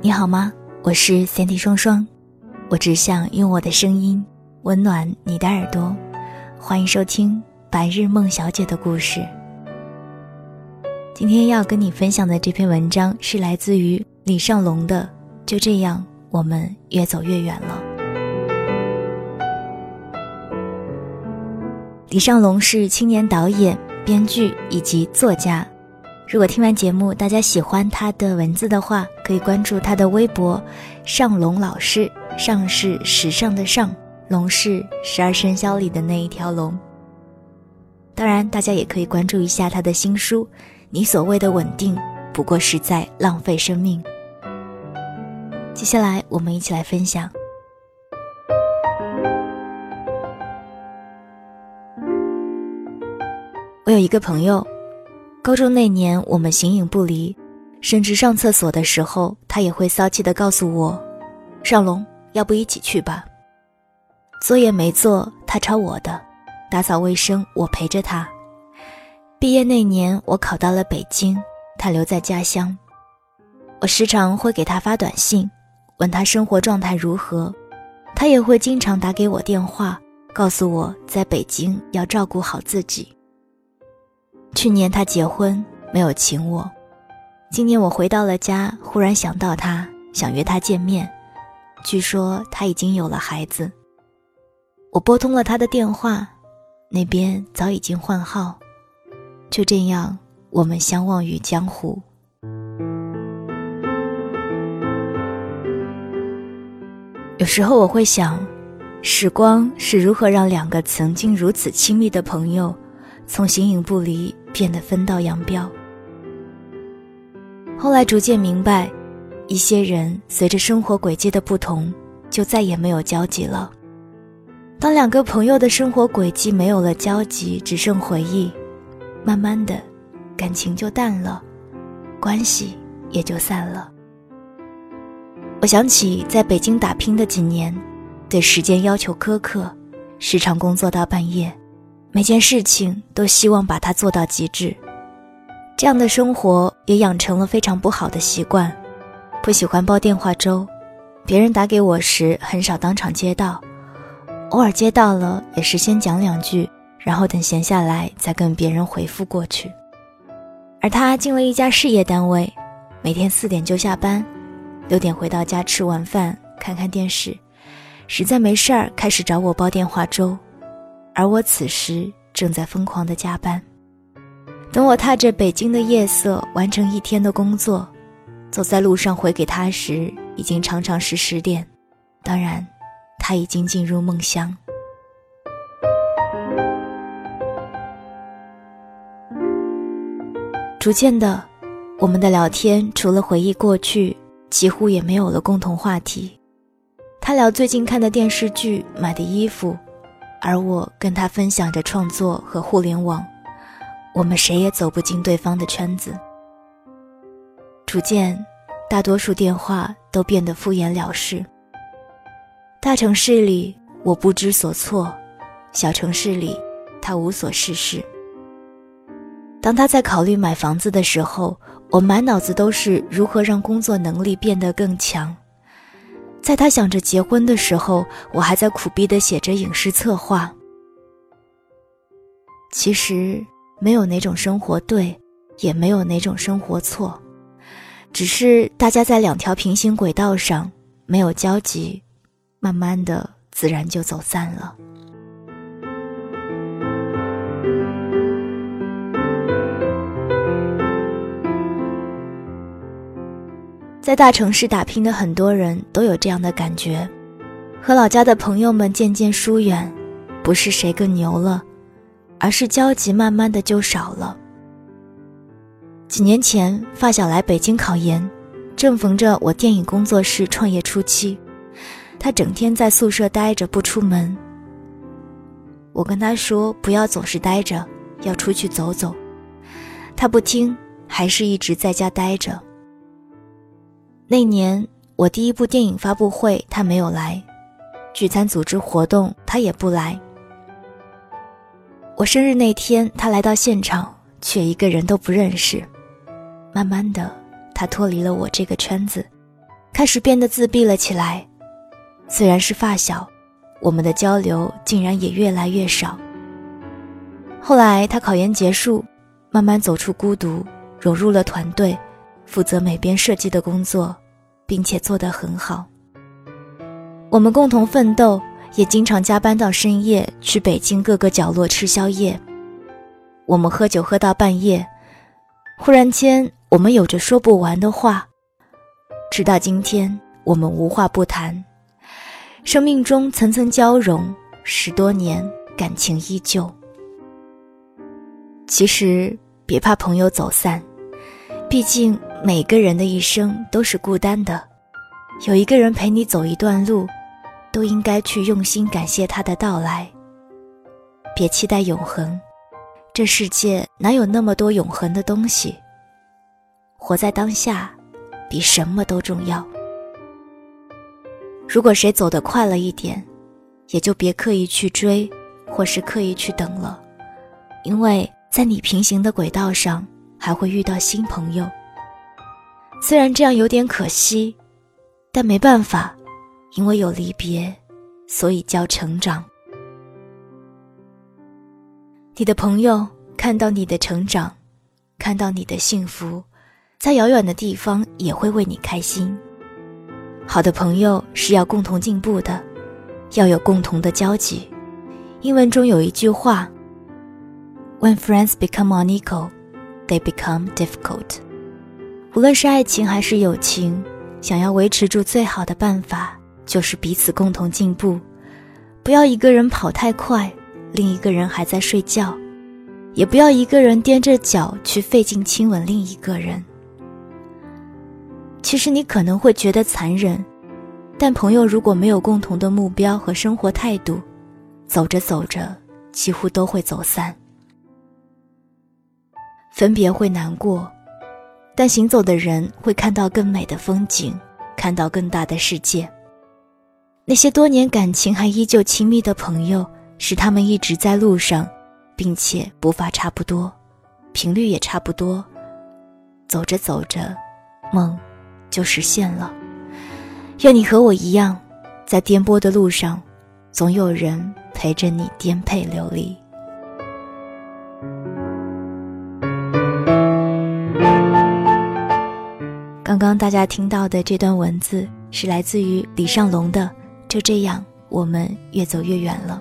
你好吗？我是 Sandy 双双，我只想用我的声音温暖你的耳朵。欢迎收听《白日梦小姐的故事》。今天要跟你分享的这篇文章是来自于李尚龙的《就这样，我们越走越远了》。李尚龙是青年导演、编剧以及作家。如果听完节目大家喜欢他的文字的话，可以关注他的微博“尚龙老师”。尚是时尚的尚，龙是十二生肖里的那一条龙。当然，大家也可以关注一下他的新书《你所谓的稳定，不过是在浪费生命》。接下来，我们一起来分享。我有一个朋友。高中那年，我们形影不离，甚至上厕所的时候，他也会骚气地告诉我：“尚龙，要不一起去吧？”作业没做，他抄我的；打扫卫生，我陪着他。毕业那年，我考到了北京，他留在家乡。我时常会给他发短信，问他生活状态如何，他也会经常打给我电话，告诉我在北京要照顾好自己。去年他结婚没有请我，今年我回到了家，忽然想到他，想约他见面。据说他已经有了孩子。我拨通了他的电话，那边早已经换号。就这样，我们相忘于江湖。有时候我会想，时光是如何让两个曾经如此亲密的朋友，从形影不离。变得分道扬镳。后来逐渐明白，一些人随着生活轨迹的不同，就再也没有交集了。当两个朋友的生活轨迹没有了交集，只剩回忆，慢慢的，感情就淡了，关系也就散了。我想起在北京打拼的几年，对时间要求苛刻，时常工作到半夜。每件事情都希望把它做到极致，这样的生活也养成了非常不好的习惯。不喜欢煲电话粥，别人打给我时很少当场接到，偶尔接到了也是先讲两句，然后等闲下来再跟别人回复过去。而他进了一家事业单位，每天四点就下班，六点回到家吃完饭看看电视，实在没事儿开始找我煲电话粥。而我此时正在疯狂的加班，等我踏着北京的夜色完成一天的工作，走在路上回给他时，已经常常是十点。当然，他已经进入梦乡。逐渐的，我们的聊天除了回忆过去，几乎也没有了共同话题。他聊最近看的电视剧、买的衣服。而我跟他分享着创作和互联网，我们谁也走不进对方的圈子。逐渐，大多数电话都变得敷衍了事。大城市里我不知所措，小城市里他无所事事。当他在考虑买房子的时候，我满脑子都是如何让工作能力变得更强。在他想着结婚的时候，我还在苦逼的写着影视策划。其实没有哪种生活对，也没有哪种生活错，只是大家在两条平行轨道上没有交集，慢慢的自然就走散了。在大城市打拼的很多人都有这样的感觉，和老家的朋友们渐渐疏远，不是谁更牛了，而是交集慢慢的就少了。几年前，发小来北京考研，正逢着我电影工作室创业初期，他整天在宿舍待着不出门。我跟他说不要总是待着，要出去走走，他不听，还是一直在家待着。那年我第一部电影发布会，他没有来；聚餐组织活动，他也不来。我生日那天，他来到现场，却一个人都不认识。慢慢的，他脱离了我这个圈子，开始变得自闭了起来。虽然是发小，我们的交流竟然也越来越少。后来他考研结束，慢慢走出孤独，融入了团队，负责美编设计的工作，并且做得很好。我们共同奋斗，也经常加班到深夜，去北京各个角落吃宵夜。我们喝酒喝到半夜，忽然间，我们有着说不完的话。直到今天，我们无话不谈。生命中层层交融，十多年感情依旧。其实别怕朋友走散，毕竟每个人的一生都是孤单的。有一个人陪你走一段路，都应该去用心感谢他的到来。别期待永恒，这世界哪有那么多永恒的东西？活在当下。比什么都重要。如果谁走得快了一点，也就别刻意去追，或是刻意去等了，因为在你平行的轨道上，还会遇到新朋友。虽然这样有点可惜，但没办法，因为有离别，所以叫成长。你的朋友看到你的成长，看到你的幸福。在遥远的地方也会为你开心。好的朋友是要共同进步的，要有共同的交集。英文中有一句话：“When friends become unequal, they become difficult。”无论是爱情还是友情，想要维持住最好的办法就是彼此共同进步。不要一个人跑太快，另一个人还在睡觉；也不要一个人踮着脚去费劲亲吻另一个人。其实你可能会觉得残忍，但朋友如果没有共同的目标和生活态度，走着走着几乎都会走散。分别会难过，但行走的人会看到更美的风景，看到更大的世界。那些多年感情还依旧亲密的朋友，是他们一直在路上，并且步伐差不多，频率也差不多。走着走着，梦。就实现了。愿你和我一样，在颠簸的路上，总有人陪着你颠沛流离。刚刚大家听到的这段文字是来自于李尚龙的《就这样，我们越走越远了》。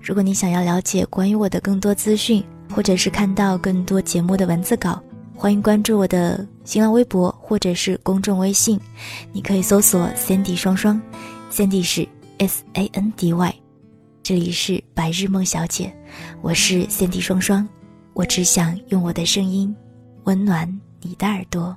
如果你想要了解关于我的更多资讯，或者是看到更多节目的文字稿。欢迎关注我的新浪微博或者是公众微信，你可以搜索 “Sandy 双双 ”，Sandy 是 S A N D Y，这里是白日梦小姐，我是 Sandy 双双，我只想用我的声音温暖你的耳朵。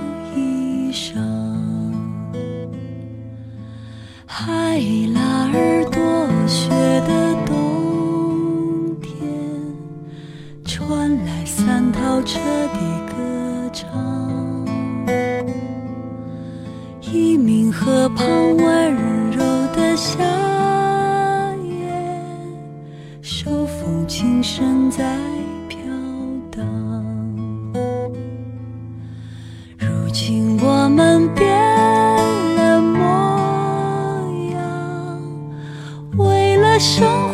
传来三套车的歌唱，一名河畔温柔的夏夜，手风琴。声在飘荡，如今我们变了模样，为了生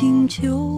请求。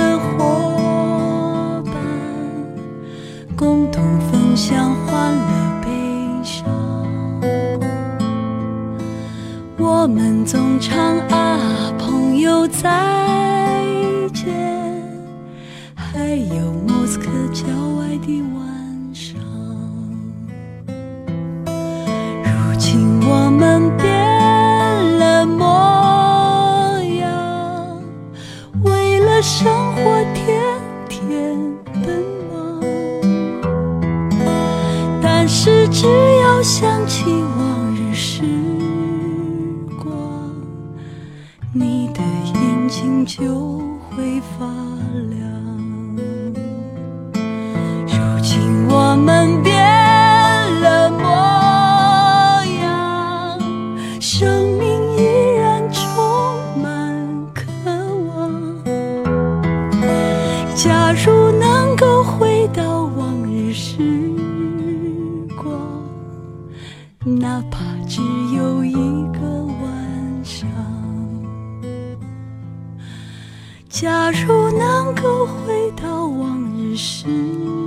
就会发亮。如今我们变了模样，生命依然充满渴望。假如能够回到往日时光，哪怕只有一个假如能够回到往日时。